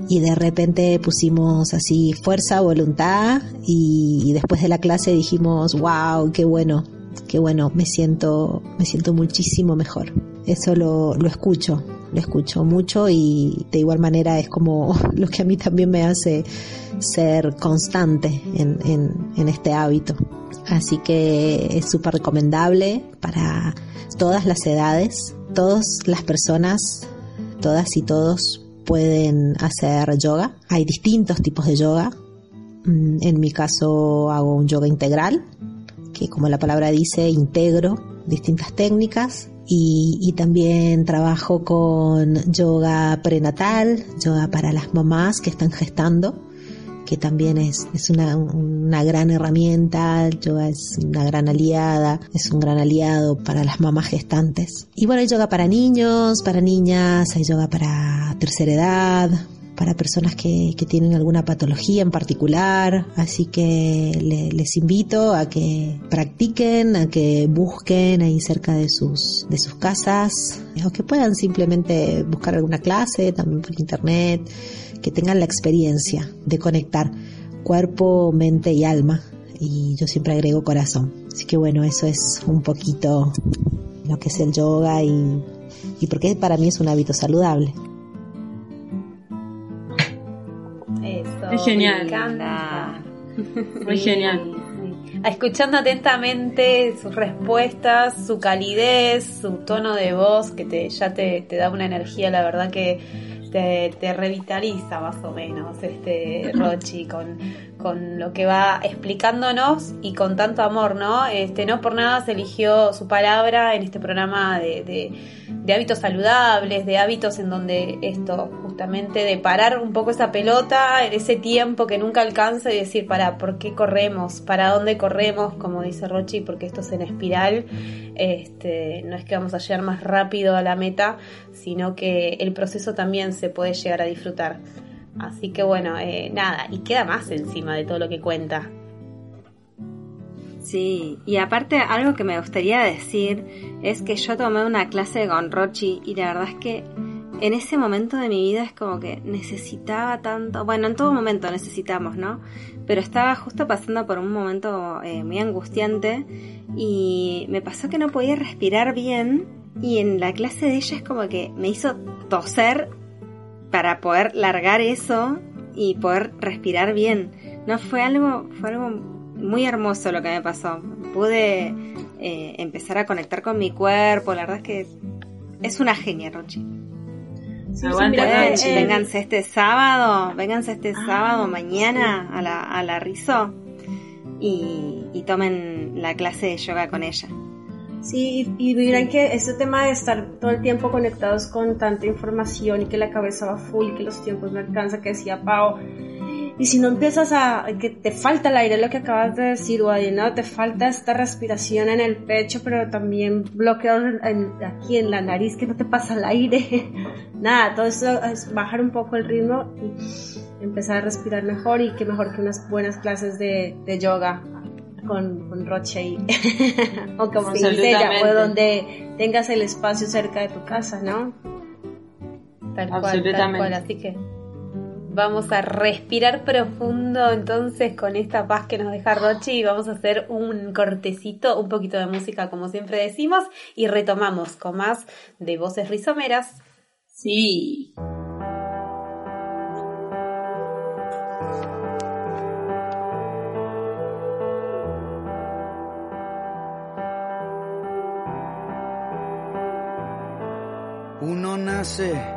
Y de repente pusimos así fuerza, voluntad y, y después de la clase dijimos, wow, qué bueno, que bueno, me siento, me siento muchísimo mejor. Eso lo, lo escucho, lo escucho mucho y de igual manera es como lo que a mí también me hace ser constante en, en, en este hábito. Así que es súper recomendable para todas las edades, todas las personas, todas y todos pueden hacer yoga. Hay distintos tipos de yoga. En mi caso hago un yoga integral, que como la palabra dice, integro distintas técnicas y, también trabajo con yoga prenatal, yoga para las mamás que están gestando, que también es, es una, una gran herramienta, yoga es una gran aliada, es un gran aliado para las mamás gestantes. Y bueno, hay yoga para niños, para niñas, hay yoga para tercera edad, para personas que, que, tienen alguna patología en particular, así que le, les invito a que practiquen, a que busquen ahí cerca de sus, de sus casas, o que puedan simplemente buscar alguna clase también por internet, que tengan la experiencia de conectar cuerpo, mente y alma, y yo siempre agrego corazón. Así que bueno, eso es un poquito lo que es el yoga y, y porque para mí es un hábito saludable. Es genial. Me encanta. Muy genial. Escuchando atentamente sus respuestas, su calidez, su tono de voz, que te, ya te, te da una energía, la verdad que te, te revitaliza más o menos, este Rochi, con, con lo que va explicándonos y con tanto amor, ¿no? Este, no por nada se eligió su palabra en este programa de, de, de hábitos saludables, de hábitos en donde esto, justamente de parar un poco esa pelota, en ese tiempo que nunca alcanza y decir, para, ¿por qué corremos? ¿Para dónde corremos? Como dice Rochi, porque esto es en espiral. Este, no es que vamos a llegar más rápido a la meta, sino que el proceso también se puede llegar a disfrutar. Así que bueno, eh, nada, y queda más encima de todo lo que cuenta. Sí, y aparte algo que me gustaría decir es que yo tomé una clase con Rochi y la verdad es que en ese momento de mi vida es como que necesitaba tanto, bueno, en todo momento necesitamos, ¿no? Pero estaba justo pasando por un momento eh, muy angustiante y me pasó que no podía respirar bien y en la clase de ella es como que me hizo toser para poder largar eso y poder respirar bien. No fue algo, fue algo muy hermoso lo que me pasó. Pude eh, empezar a conectar con mi cuerpo, la verdad es que es una genia, Rochi. vénganse este sábado, vénganse este ah. sábado, mañana a la, a la Rizo y, y tomen la clase de yoga con ella. Sí, y, miren que ese tema de estar todo el tiempo conectados con tanta información y que la cabeza va full, que los tiempos no alcanzan, que decía Pau, y si no empiezas a, que te falta el aire, lo que acabas de decir, Wadi, ¿no? Te falta esta respiración en el pecho, pero también bloqueado aquí en la nariz, que no te pasa el aire. Nada, todo eso es bajar un poco el ritmo y empezar a respirar mejor y que mejor que unas buenas clases de, de yoga con, con Roche y, o como o donde tengas el espacio cerca de tu casa, ¿no? Tal cual, tal cual, así que vamos a respirar profundo entonces con esta paz que nos deja Roche y vamos a hacer un cortecito, un poquito de música como siempre decimos y retomamos con más de voces rizomeras. Sí. Uno nace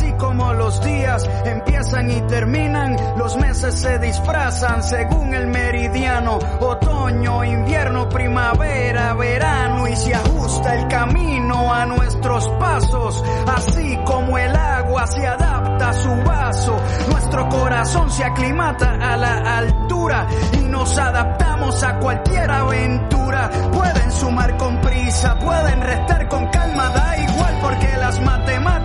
como los días empiezan y terminan, los meses se disfrazan según el meridiano, otoño, invierno, primavera, verano y se ajusta el camino a nuestros pasos, así como el agua se adapta a su vaso, nuestro corazón se aclimata a la altura y nos adaptamos a cualquier aventura, pueden sumar con prisa, pueden restar con calma, da igual porque las matemáticas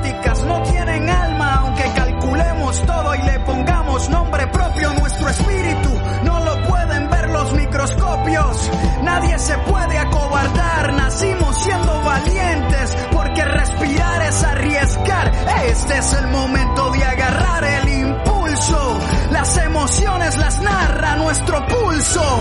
todo y le pongamos nombre propio, nuestro espíritu no lo pueden ver los microscopios. Nadie se puede acobardar, nacimos siendo valientes, porque respirar es arriesgar. Este es el momento de agarrar el impulso, las emociones las narra nuestro pulso.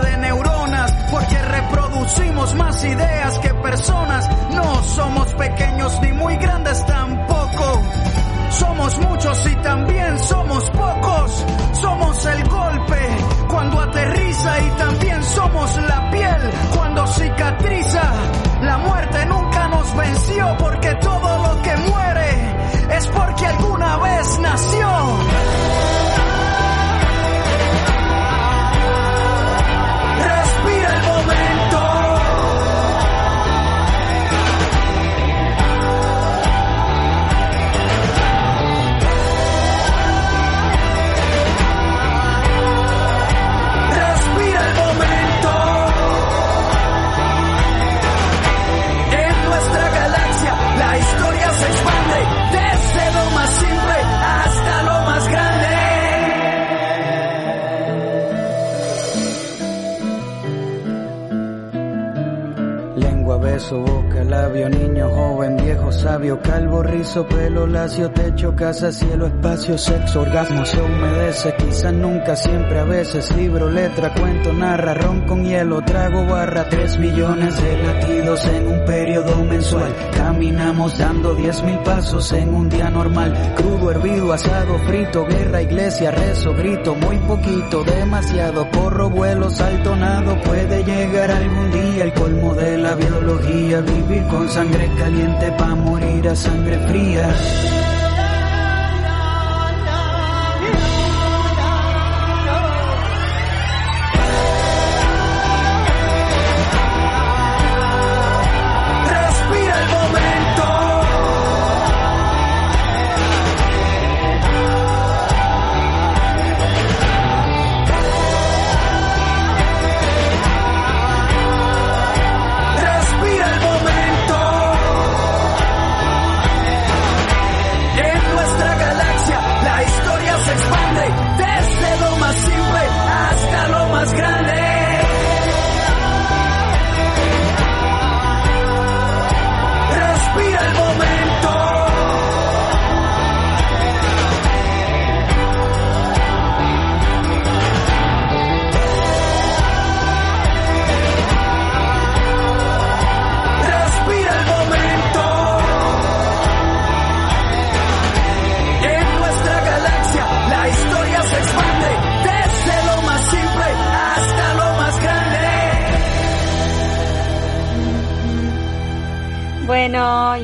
de reproducimos más ideas que personas. No somos pequeños ni muy grandes tampoco. Somos muchos y también somos pocos. Somos el golpe cuando aterriza y también somos la piel cuando cicatriza. La muerte nunca nos venció porque todo lo que muere es porque alguna vez nació. Pelo, lacio, techo, casa, cielo, espacio, sexo, orgasmo, se humedece, quizás nunca, siempre, a veces, libro, letra, cuento, narra, ron con hielo, trago, barra, tres millones de latidos en un periodo mensual. Caminamos dando diez mil pasos en un día normal, crudo, hervido, asado, frito, guerra, iglesia, rezo, grito, muy poquito, demasiado, corro, vuelo, salto, nado, puede llegar algún día el colmo de la biología, vivir con sangre caliente pa' morir a sangre fría.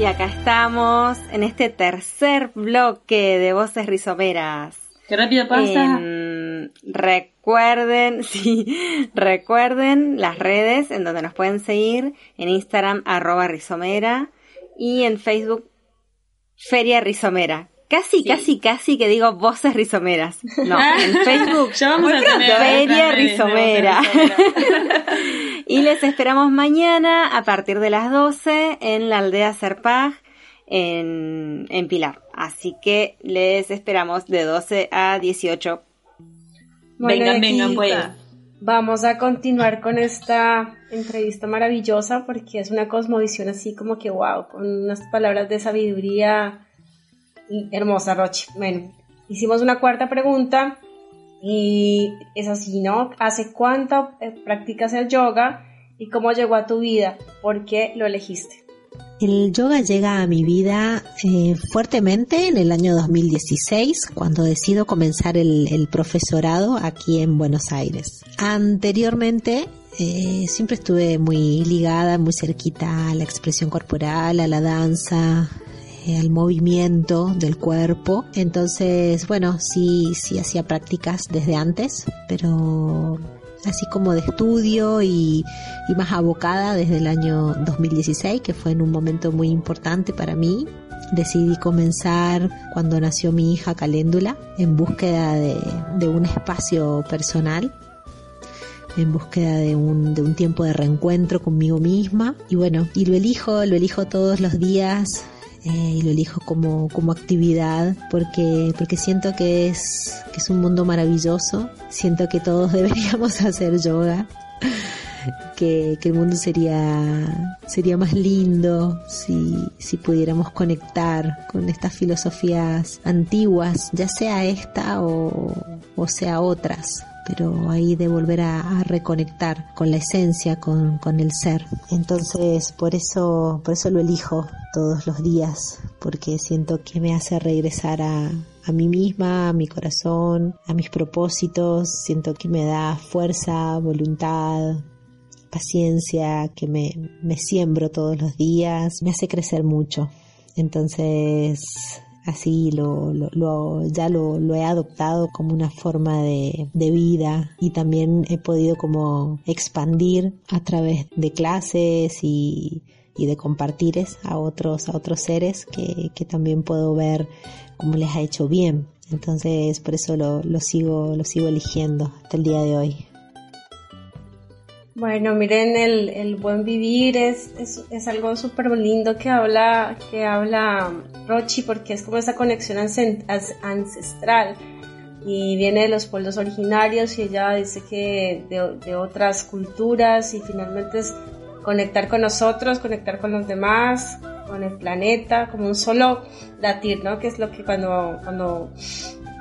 Acá estamos en este tercer bloque de Voces Rizomeras. Qué rápido pasa. Em, recuerden, sí, recuerden las redes en donde nos pueden seguir, en Instagram arroba rizomera y en Facebook Feria Rizomera. Casi, casi, casi que digo voces rizomeras. No, en Facebook Ya vamos a tener Feria Rizomera. Y les esperamos mañana a partir de las 12 en la aldea Serpaj en, en Pilar. Así que les esperamos de 12 a 18. Bueno, Vengan, vengan, pues. Vamos a continuar con esta entrevista maravillosa porque es una cosmovisión así como que wow, con unas palabras de sabiduría hermosa, Rochi. Bueno, hicimos una cuarta pregunta y es así, ¿no? ¿Hace cuánto eh, practicas el yoga y cómo llegó a tu vida? ¿Por qué lo elegiste? El yoga llega a mi vida eh, fuertemente en el año 2016, cuando decido comenzar el, profesorado aquí en Buenos Aires. Anteriormente, eh, siempre estuve muy ligada, muy cerquita a la expresión corporal, a la danza, al movimiento del cuerpo. Entonces, bueno, sí, sí hacía prácticas desde antes, pero así como de estudio y, más abocada desde el año 2016, que fue en un momento muy importante para mí. Decidí comenzar cuando nació mi hija Caléndula en búsqueda de, de un espacio personal en búsqueda de un, de un tiempo de reencuentro conmigo misma. Y bueno, y lo elijo, lo elijo todos los días. Eh, y lo elijo como, como actividad porque, porque siento que es, que es un mundo maravilloso. Siento que todos deberíamos hacer yoga. Que, que el mundo sería, sería más lindo si, si pudiéramos conectar con estas filosofías antiguas, ya sea esta o, o sea otras pero ahí de volver a, reconectar con la esencia, con, con, el ser. Entonces, por eso, por eso lo elijo todos los días, porque siento que me hace regresar a, a mí misma, a mi corazón, a mis propósitos, siento que me da fuerza, voluntad, paciencia, que me, me siembro todos los días, me hace crecer mucho. Entonces, así lo, lo, lo ya lo, lo, he adoptado como una forma de, de, vida y también he podido como expandir a través de clases y, y de compartires a otros, a otros seres que, que, también puedo ver cómo les ha hecho bien. Entonces por eso lo, lo sigo, lo sigo eligiendo hasta el día de hoy. Bueno, miren, el, el buen vivir es, es, es algo súper lindo que habla, que habla Rochi, porque es como esa conexión ancestral y viene de los pueblos originarios y ella dice que de, de otras culturas y finalmente es conectar con nosotros, conectar con los demás, con el planeta, como un solo latir, ¿no? Que es lo que cuando, cuando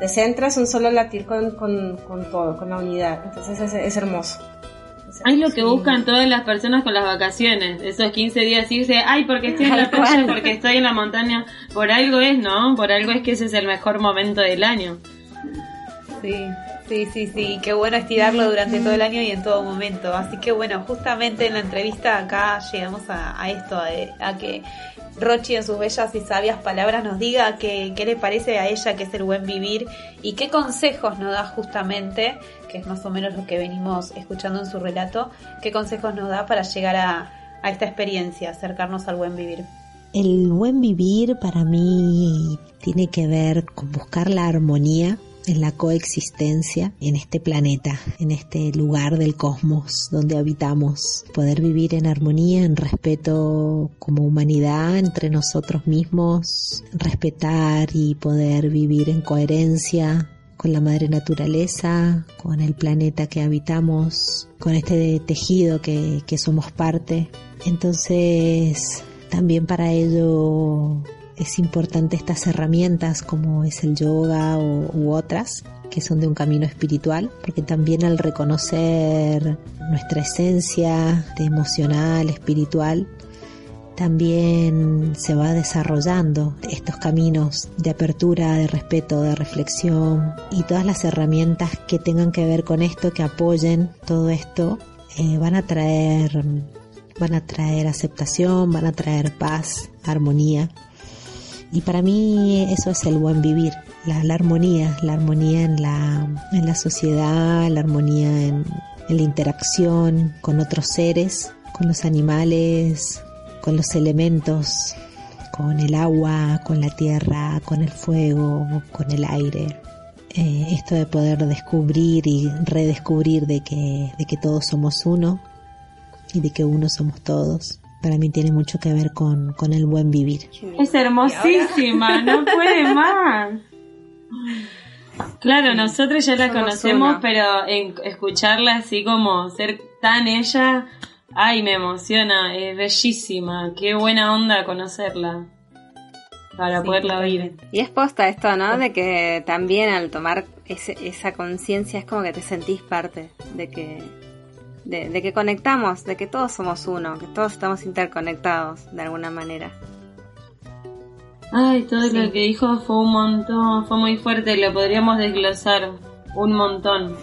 te centras, un solo latir con, con, con todo, con la unidad. Entonces es, es hermoso. Es lo que buscan todas las personas con las vacaciones, esos 15 días irse, ay, porque estoy en la playa, porque estoy en la montaña, por algo es, ¿no? Por algo es que ese es el mejor momento del año. Sí, sí, sí, sí, qué bueno estirarlo durante todo el año y en todo momento. Así que bueno, justamente en la entrevista acá llegamos a, esto, a, que Rochi en sus bellas y sabias palabras nos diga qué, qué le parece a ella que es el buen vivir y qué consejos nos da justamente, que es más o menos lo que venimos escuchando en su relato, qué consejos nos da para llegar a, a esta experiencia, acercarnos al buen vivir. El buen vivir para mí tiene que ver con buscar la armonía en la coexistencia en este planeta, en este lugar del cosmos donde habitamos, poder vivir en armonía, en respeto como humanidad entre nosotros mismos, respetar y poder vivir en coherencia con la madre naturaleza, con el planeta que habitamos, con este tejido que, que somos parte. Entonces, también para ello es importante estas herramientas como es el yoga o, u otras que son de un camino espiritual, porque también al reconocer nuestra esencia de emocional, espiritual, también se va desarrollando estos caminos de apertura, de respeto, de reflexión y todas las herramientas que tengan que ver con esto, que apoyen todo esto, eh, van a traer van a traer aceptación, van a traer paz, armonía y para mí eso es el buen vivir, la, armonía, la armonía en la, en la sociedad, la armonía en, la interacción con otros seres, con los animales, con los elementos, con el agua, con la tierra, con el fuego, con el aire. Eh, esto de poder descubrir y redescubrir de que, de que todos somos uno y de que uno somos todos para mí tiene mucho que ver con, con el buen vivir. Es hermosísima, no puede más. Claro, nosotros ya la conocemos, pero en escucharla así como ser tan ella, ay, me emociona, es bellísima, qué buena onda conocerla para poderla oír. Y es posta esto, ¿no? De que también al tomar esa conciencia es como que te sentís parte, de que de, que conectamos, de que todos somos uno, que todos estamos interconectados de alguna manera. Ay, todo lo que dijo fue un montón, fue muy fuerte, lo podríamos desglosar un montón.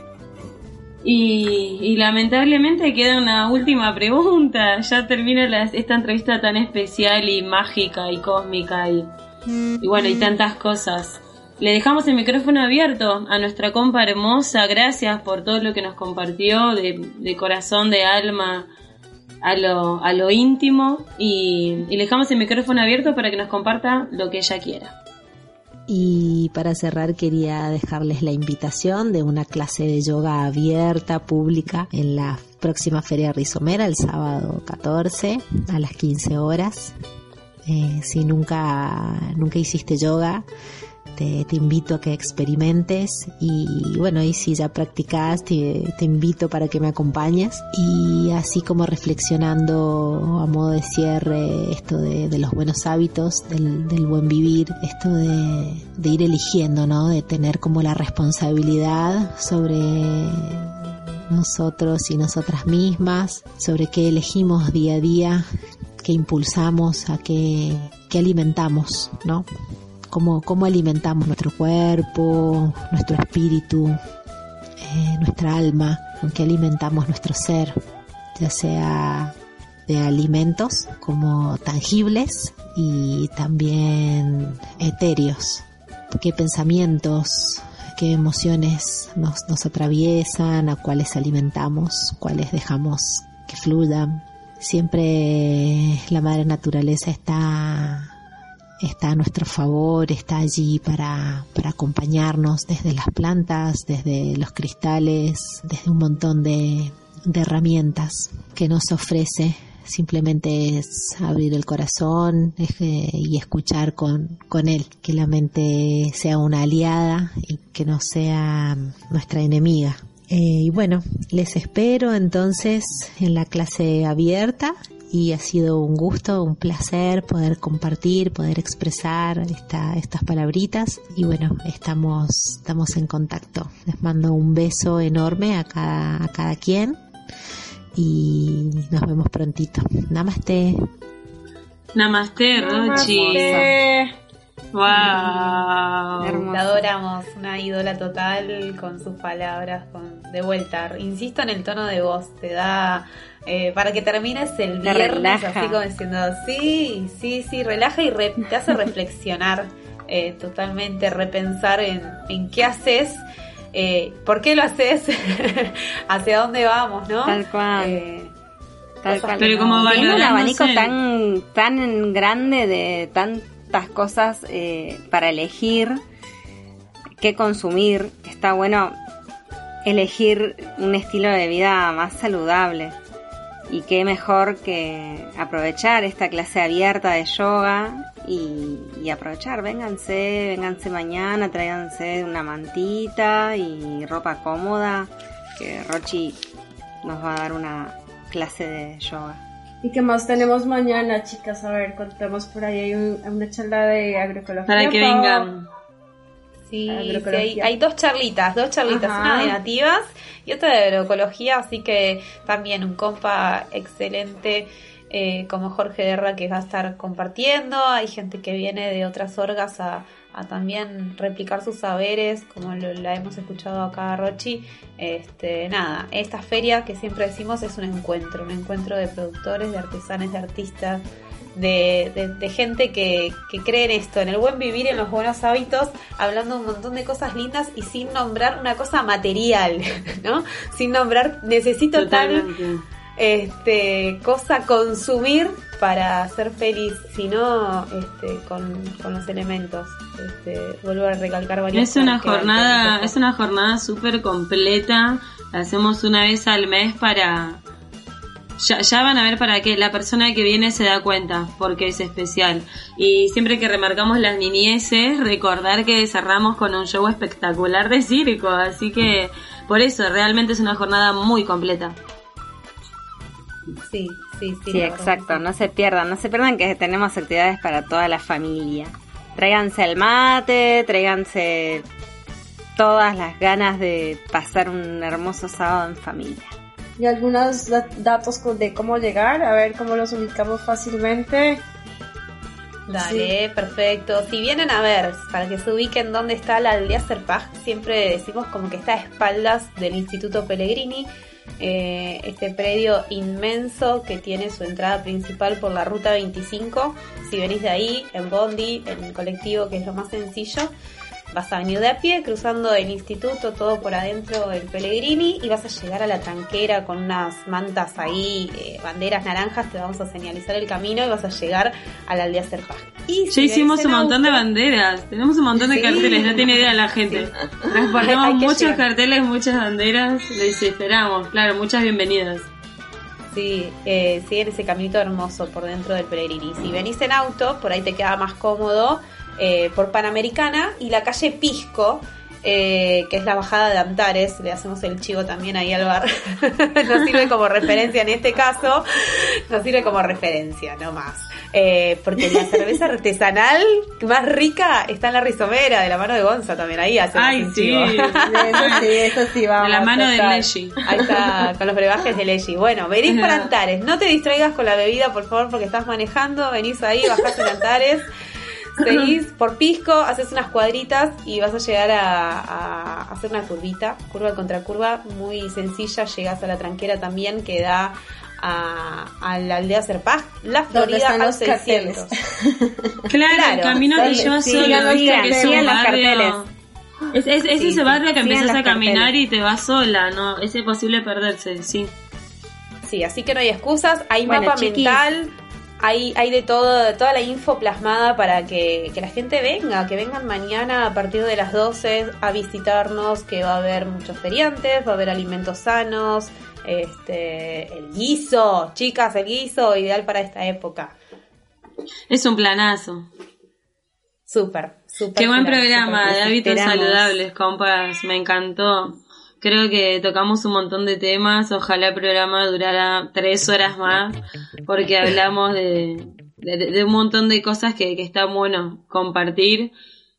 Y, y lamentablemente queda una última pregunta, ya termina esta entrevista tan especial y mágica y cósmica y, y bueno, y tantas cosas. Le dejamos el micrófono abierto a nuestra compa hermosa. Gracias por todo lo que nos compartió de, corazón, de alma, a lo, íntimo. Y, y le dejamos el micrófono abierto para que nos comparta lo que ella quiera. Y para cerrar quería dejarles la invitación de una clase de yoga abierta, pública, en la próxima Feria Rizomera, el sábado 14 a las 15 horas. Eh, si nunca, nunca hiciste yoga, te, invito a que experimentes y bueno, y si ya practicas, te, invito para que me acompañes y así como reflexionando a modo de cierre esto de, los buenos hábitos, del, buen vivir, esto de, de ir eligiendo, ¿no? De tener como la responsabilidad sobre nosotros y nosotras mismas, sobre qué elegimos día a día, qué impulsamos, a qué, qué alimentamos, ¿no? Cómo, alimentamos nuestro cuerpo, nuestro espíritu, eh, nuestra alma, con qué alimentamos nuestro ser, ya sea de alimentos como tangibles y también etéreos, qué pensamientos, qué emociones nos, nos atraviesan, a cuáles alimentamos, cuáles dejamos que fluyan. Siempre la madre naturaleza está está a nuestro favor, está allí para, para acompañarnos desde las plantas, desde los cristales, desde un montón de, de herramientas que nos ofrece simplemente es abrir el corazón y escuchar con, con él, que la mente sea una aliada y que no sea nuestra enemiga. Eh, y bueno, les espero entonces en la clase abierta y ha sido un gusto, un placer poder compartir, poder expresar esta, estas palabritas y bueno, estamos, estamos en contacto. Les mando un beso enorme a cada, a cada quien y nos vemos prontito. Namaste. Namaste, Rochi. Eh, Wow. La adoramos, una ídola total con sus palabras, con de vuelta. Insisto en el tono de voz, te da eh, para que termines el Te viernes relaja. así como diciendo sí, sí, sí, relaja y re- te hace reflexionar eh, totalmente, repensar en, en qué haces, eh, por qué lo haces, hacia dónde vamos, ¿no? Tal cual. Eh, Tal cual. Pero como un abanico tan, tan grande de tantas cosas eh, para elegir, qué consumir. Está bueno elegir un estilo de vida más saludable. Y qué mejor que aprovechar esta clase abierta de yoga y, y aprovechar, vénganse, vénganse mañana, tráiganse una mantita y ropa cómoda, que Rochi nos va a dar una clase de yoga. ¿Y qué más tenemos mañana, chicas? A ver, contemos por ahí. Hay un- una charla de agroecología. Para que Pau. vengan. Sí, sí, hay, hay dos charlitas, dos charlitas, Ajá. una de nativas y otra de agroecología, así que también un compa excelente eh, como Jorge Guerra que va a estar compartiendo, hay gente que viene de otras orgas a, a también replicar sus saberes, como lo- la hemos escuchado acá Rochi. Este, nada, esta feria que siempre decimos es un encuentro, un encuentro de productores, de artesanos, de artistas, de, de- de gente que, que cree en esto, en el buen vivir, en los buenos hábitos, hablando un montón de cosas lindas y sin nombrar una cosa material, ¿no? Sin nombrar, necesito tal Totalmente. este, cosa a consumir para ser feliz, sino este, con, con los elementos. Este, vuelvo a recalcar varias Es una jornada, es una jornada súper completa. La hacemos una vez al mes para. Ya, ya van a ver para qué. La persona que viene se da cuenta porque es especial. Y siempre que remarcamos las niñeces, recordar que cerramos con un show espectacular de circo. Así que por eso realmente es una jornada muy completa. Sí, sí, sí. Sí, exacto, no se pierdan, no se pierdan que tenemos actividades para toda la familia. Tráiganse el mate, tráiganse todas las ganas de pasar un hermoso sábado en familia. Y algunos da- datos de cómo llegar, a ver cómo los ubicamos fácilmente. Dale, perfecto. Si vienen a ver, para que se ubiquen dónde está la aldea Serpaj, siempre decimos como que está a espaldas del Instituto Pellegrini, eh, este predio inmenso que tiene su entrada principal por la ruta 25. Si venís de ahí, en Bondi, en colectivo, que es lo más sencillo, vas a venir de a pie, cruzando el instituto, todo por adentro del Pellegrini, y vas a llegar a la tranquera con unas mantas ahí, eh, banderas naranjas, te vamos a señalizar el camino y vas a llegar a la aldea. Y Ya hicimos un montón de banderas, tenemos un montón de Sí. carteles, no tiene idea la gente. Transportamos Hay que muchos llegar. carteles, muchas banderas, les esperamos, claro, muchas bienvenidas. Sí, eh, siguen ese caminito hermoso por dentro del Pellegrini. Si venís en auto, por ahí te queda más cómodo eh, por Panamericana y la calle Pisco, eh, que es la bajada de Antares. Le hacemos el chivo también ahí al bar. nos sirve como referencia en este caso. Nos sirve como referencia, no más. Eh, porque la cerveza artesanal más rica está en la rizomera, de la mano de Gonza también. Ahí hacemos Ay, un sí. chivo. Eso sí, eso sí, vamos. De la mano de. Leshy. Ahí está, con los brebajes de Leggi. Bueno, venís por Antares. No te distraigas con la bebida, por favor, porque estás manejando. Venís ahí, bajás en Antares. Seguís por Pisco, haces unas cuadritas y vas a llegar a, a hacer una curvita, curva contra curva, muy sencilla. Llegas a la tranquera también, que da a, a la aldea Serpaj, la ¿Dónde Florida al los 600. Claro, Claro, el camino dale, lleva sí, solo, viste que es carteles, un barrio... Es, es, es Sí, ese sí, barrio que los a caminar carteles. y te vas sola, ¿no? Es imposible perderse, sí. Sí, así que no hay excusas, hay Bueno, mapa chiquis. mental, hay, hay de todo, de toda la info plasmada para que, que la gente venga, que vengan mañana a partir de las 12 a visitarnos, que va a haber muchos feriantes, va a haber alimentos sanos, este, el guiso, chicas, el guiso, ideal para esta época. Es un planazo. Súper, súper. Qué buen plan, programa de hábitos saludables, compas. Me encantó. Creo que tocamos un montón de temas, ojalá el programa durara tres horas más, porque hablamos de, de, un montón de cosas que, que está bueno compartir.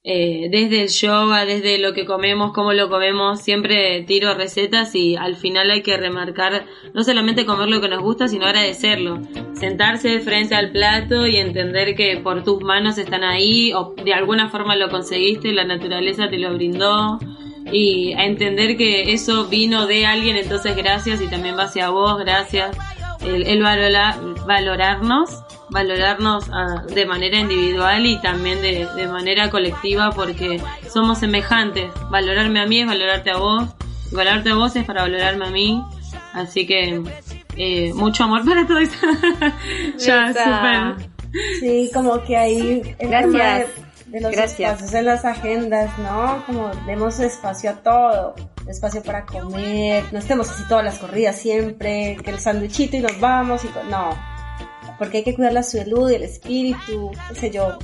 Eh, desde el yoga, desde lo que comemos, cómo lo comemos, siempre tiro recetas y al final hay que remarcar no solamente comer lo que nos gusta, sino agradecerlo. Sentarse frente al plato y entender que por tus manos están ahí o de alguna forma lo conseguiste, la naturaleza te lo brindó y a entender que eso vino de alguien, entonces gracias y también va hacia vos, gracias. El, el valorarnos, valorarnos ah, de manera individual y también de, de, manera colectiva porque somos semejantes. Valorarme a mí es valorarte a vos, valorarte a vos es para valorarme a mí. Así que eh, mucho amor para todos. ya, super. Sí, como que ahí... Gracias de los espacios en las agendas, ¿no? Como demos espacio a todo, espacio para comer, no estemos así todas las corridas siempre, que el sándwichito y nos vamos y no, porque hay que cuidar la salud y el espíritu, qué sé yo,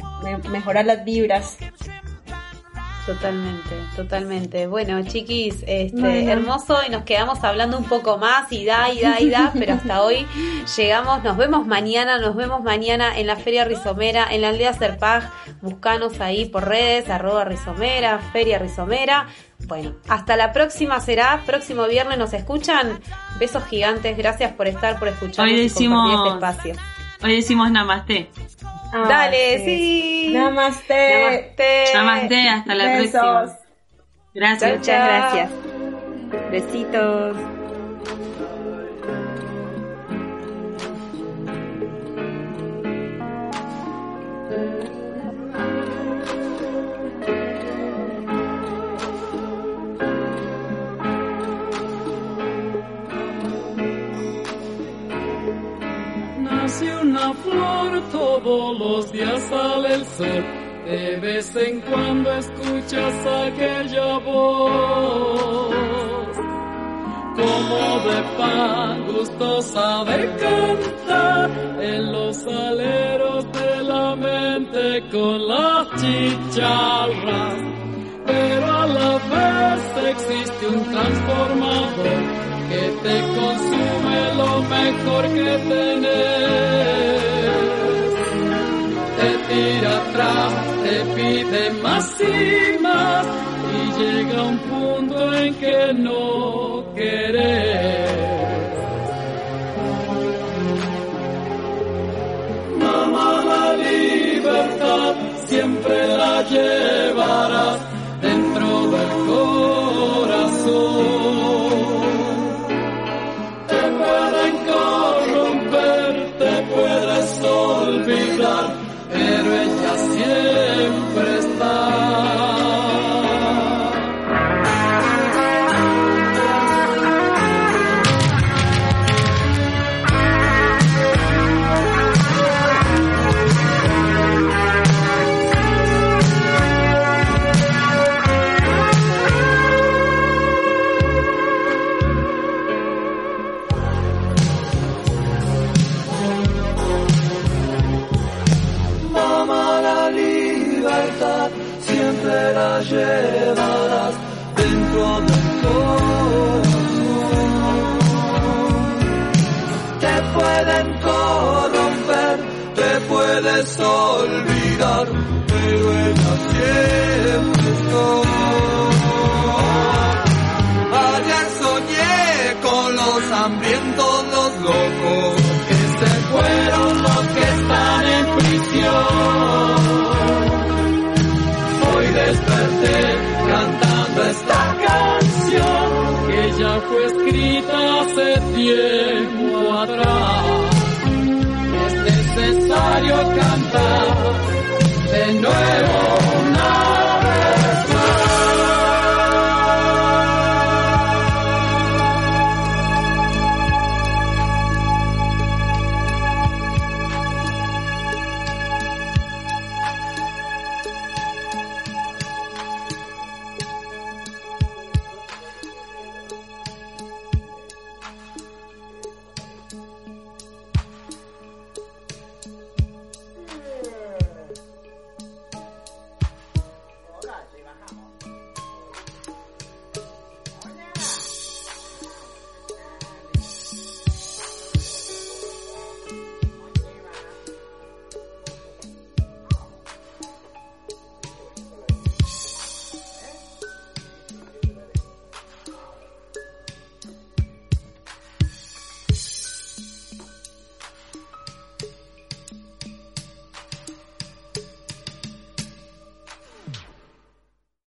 mejorar las vibras. Totalmente, totalmente. Bueno, chiquis, este, hermoso y nos quedamos hablando un poco más y da y da y da, pero hasta hoy llegamos, nos vemos mañana, nos vemos mañana en la Feria Rizomera, en la aldea Serpag, buscanos ahí por redes, arroba Rizomera, Feria Rizomera. Bueno, hasta la próxima será, próximo viernes nos escuchan. Besos gigantes, gracias por estar, por escucharnos hoy decimos, y compartir este espacio. Hoy decimos namaste. Ah, Dale, sí. Namaste. Namaste. Namaste, hasta la próxima. Gracias. Muchas gracias. Besitos. Todos los días sale el sol. De vez en cuando escuchas aquella voz, como de pan gustosa de cantar en los aleros de la mente con las chicharras. Pero a la vez existe un transformador que te consume lo mejor que tenés tira atrás, te pide más y más y llega un punto en que no querés. Mamá, la libertad siempre la llevarás dentro del corazón. Te pueden corromper, te puedes olvidar la llevarás dentro del corazón. Te pueden corromper, te puedes olvidar, fue escrita hace tiempo atrás. Es necesario cantar de nuevo